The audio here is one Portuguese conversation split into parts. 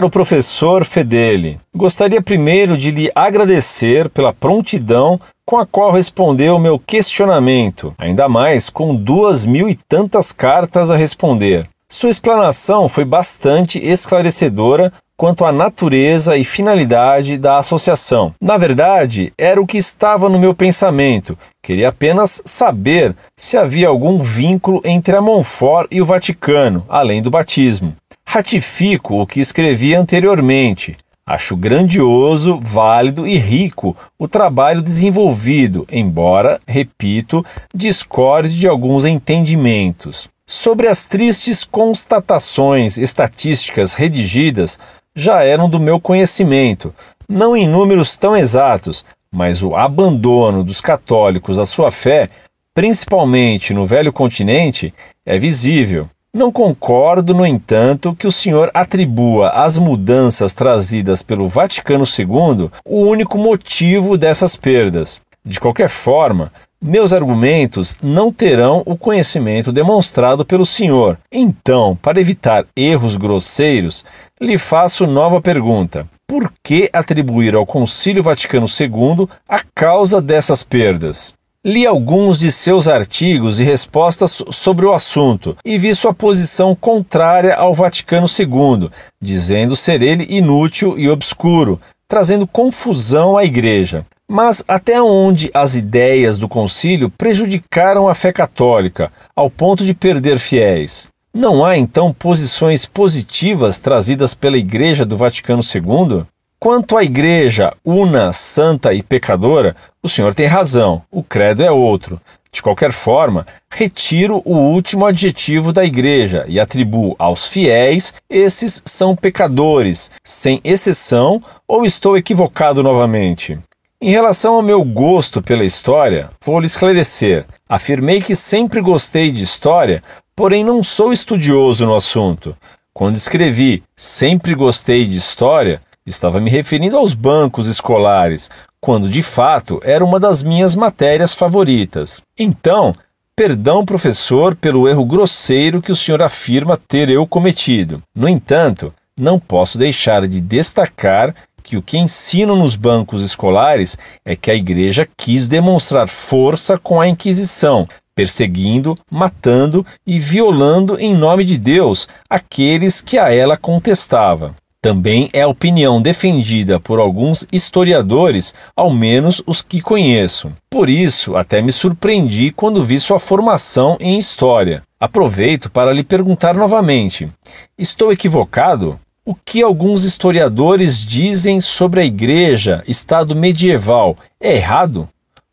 Caro professor Fedeli, gostaria primeiro de lhe agradecer pela prontidão com a qual respondeu meu questionamento, ainda mais com duas mil e tantas cartas a responder. Sua explanação foi bastante esclarecedora quanto à natureza e finalidade da associação. Na verdade, era o que estava no meu pensamento. Queria apenas saber se havia algum vínculo entre a Montfort e o Vaticano, além do batismo. Ratifico o que escrevi anteriormente. Acho grandioso, válido e rico o trabalho desenvolvido, embora, repito, discorde de alguns entendimentos. Sobre as tristes constatações estatísticas redigidas, já eram do meu conhecimento, não em números tão exatos, mas o abandono dos católicos à sua fé, principalmente no velho continente, é visível. Não concordo, no entanto, que o senhor atribua às mudanças trazidas pelo Vaticano II o único motivo dessas perdas. De qualquer forma, meus argumentos não terão o conhecimento demonstrado pelo senhor. Então, para evitar erros grosseiros, lhe faço nova pergunta: por que atribuir ao Concílio Vaticano II a causa dessas perdas? Li alguns de seus artigos e respostas sobre o assunto e vi sua posição contrária ao Vaticano II, dizendo ser ele inútil e obscuro, trazendo confusão à Igreja. Mas até onde as ideias do concílio prejudicaram a fé católica, ao ponto de perder fiéis? Não há então posições positivas trazidas pela Igreja do Vaticano II? Quanto à igreja una, santa e pecadora, o senhor tem razão, o credo é outro. De qualquer forma, retiro o último adjetivo da igreja e atribuo aos fiéis esses são pecadores, sem exceção, ou estou equivocado novamente? Em relação ao meu gosto pela história, vou lhe esclarecer. Afirmei que sempre gostei de história, porém não sou estudioso no assunto. Quando escrevi sempre gostei de história, Estava me referindo aos bancos escolares, quando de fato era uma das minhas matérias favoritas. Então, perdão, professor, pelo erro grosseiro que o senhor afirma ter eu cometido. No entanto, não posso deixar de destacar que o que ensino nos bancos escolares é que a Igreja quis demonstrar força com a Inquisição, perseguindo, matando e violando em nome de Deus aqueles que a ela contestava. Também é a opinião defendida por alguns historiadores, ao menos os que conheço. Por isso, até me surpreendi quando vi sua formação em história. Aproveito para lhe perguntar novamente: estou equivocado? O que alguns historiadores dizem sobre a Igreja, Estado medieval, é errado?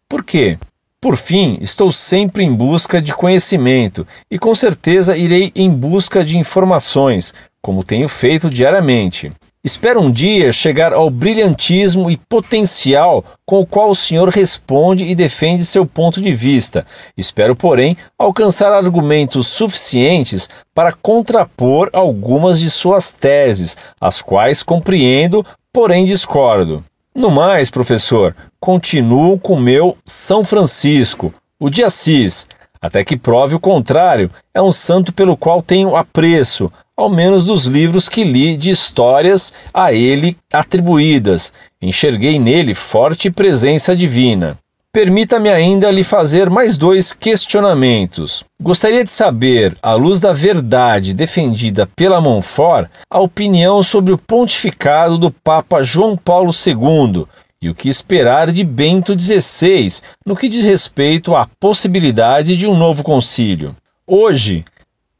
Por quê? Por fim, estou sempre em busca de conhecimento e com certeza irei em busca de informações, como tenho feito diariamente. Espero um dia chegar ao brilhantismo e potencial com o qual o senhor responde e defende seu ponto de vista. Espero, porém, alcançar argumentos suficientes para contrapor algumas de suas teses, as quais compreendo, porém discordo. No mais, professor, continuo com meu São Francisco, o de Assis, até que prove o contrário, é um santo pelo qual tenho apreço, ao menos dos livros que li de histórias a ele atribuídas. Enxerguei nele forte presença divina. Permita-me ainda lhe fazer mais dois questionamentos. Gostaria de saber, à luz da verdade defendida pela Montfort, a opinião sobre o pontificado do Papa João Paulo II e o que esperar de Bento XVI no que diz respeito à possibilidade de um novo concílio. Hoje,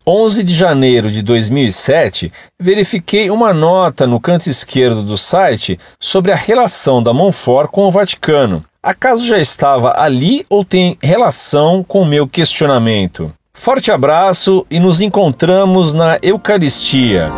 11 de janeiro de 2007, verifiquei uma nota no canto esquerdo do site sobre a relação da Monfort com o Vaticano. Acaso já estava ali ou tem relação com o meu questionamento? Forte abraço e nos encontramos na Eucaristia.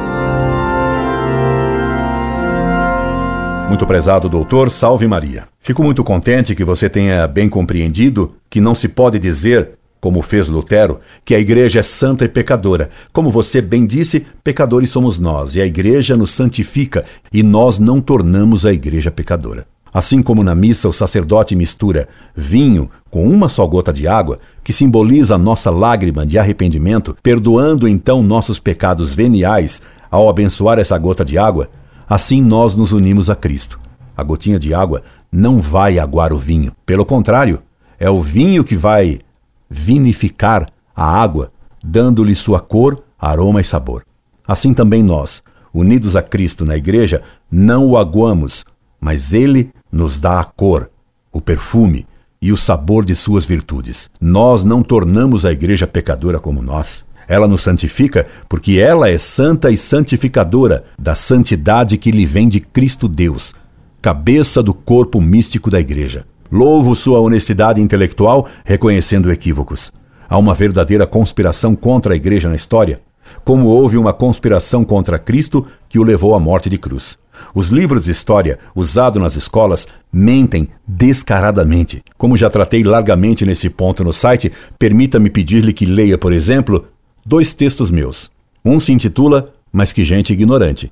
Muito prezado doutor, salve Maria. Fico muito contente que você tenha bem compreendido que não se pode dizer como fez Lutero, que a igreja é santa e pecadora. Como você bem disse, pecadores somos nós, e a igreja nos santifica, e nós não tornamos a igreja pecadora. Assim como na missa o sacerdote mistura vinho com uma só gota de água, que simboliza a nossa lágrima de arrependimento, perdoando então nossos pecados veniais ao abençoar essa gota de água, assim nós nos unimos a Cristo. A gotinha de água não vai aguar o vinho. Pelo contrário, é o vinho que vai vinificar a água, dando-lhe sua cor, aroma e sabor. Assim também nós, unidos a Cristo na igreja, não o aguamos, mas ele nos dá a cor, o perfume e o sabor de suas virtudes. Nós não tornamos a igreja pecadora como nós. Ela nos santifica porque ela é santa e santificadora da santidade que lhe vem de Cristo Deus, cabeça do corpo místico da igreja. Louvo sua honestidade intelectual, reconhecendo equívocos. Há uma verdadeira conspiração contra a igreja na história, como houve uma conspiração contra Cristo que o levou à morte de cruz. Os livros de história usados nas escolas mentem descaradamente. Como já tratei largamente nesse ponto no site, permita-me pedir-lhe que leia, por exemplo, dois textos meus. Um se intitula Mas que gente ignorante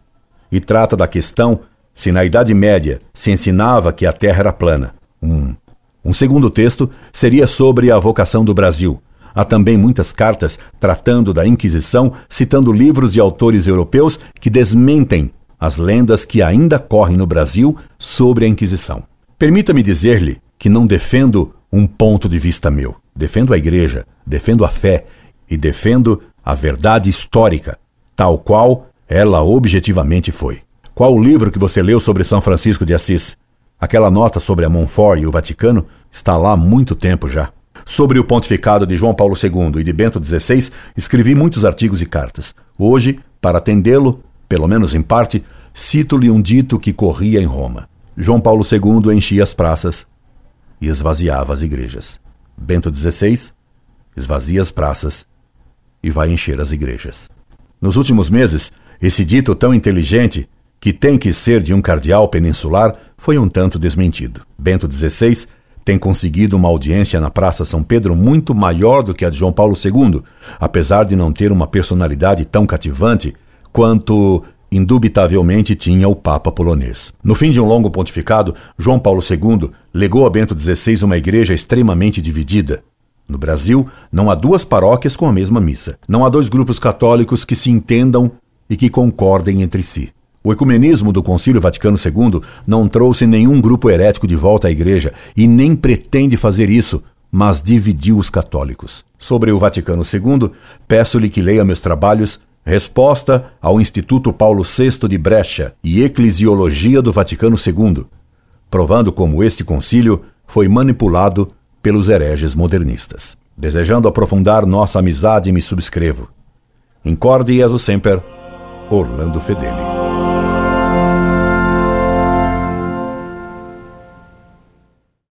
e trata da questão se na Idade Média se ensinava que a Terra era plana. Um, um segundo texto seria sobre a vocação do Brasil. Há também muitas cartas tratando da Inquisição, citando livros e autores europeus que desmentem as lendas que ainda correm no Brasil sobre a Inquisição. Permita-me dizer-lhe que não defendo um ponto de vista meu. Defendo a Igreja, defendo a fé e defendo a verdade histórica, tal qual ela objetivamente foi. Qual o livro que você leu sobre São Francisco de Assis? Aquela nota sobre a Montfort e o Vaticano está lá há muito tempo já. Sobre o pontificado de João Paulo II e de Bento XVI, escrevi muitos artigos e cartas. Hoje, para atendê-lo, pelo menos em parte, cito-lhe um dito que corria em Roma. João Paulo II enchia as praças e esvaziava as igrejas. Bento XVI esvazia as praças e vai encher as igrejas. Nos últimos meses, esse dito tão inteligente que tem que ser de um cardeal peninsular, foi um tanto desmentido. Bento XVI tem conseguido uma audiência na Praça São Pedro muito maior do que a de João Paulo II, apesar de não ter uma personalidade tão cativante quanto indubitavelmente tinha o Papa polonês. No fim de um longo pontificado, João Paulo II legou a Bento XVI uma igreja extremamente dividida. No Brasil, não há duas paróquias com a mesma missa. Não há dois grupos católicos que se entendam e que concordem entre si. O ecumenismo do Concílio Vaticano II não trouxe nenhum grupo herético de volta à Igreja e nem pretende fazer isso, mas dividiu os católicos. Sobre o Vaticano II, peço-lhe que leia meus trabalhos Resposta ao Instituto Paulo VI de Brecha e Eclesiologia do Vaticano II, provando como este concílio foi manipulado pelos hereges modernistas. Desejando aprofundar nossa amizade, me subscrevo. Incorde Jesus Semper, Orlando Fedeli.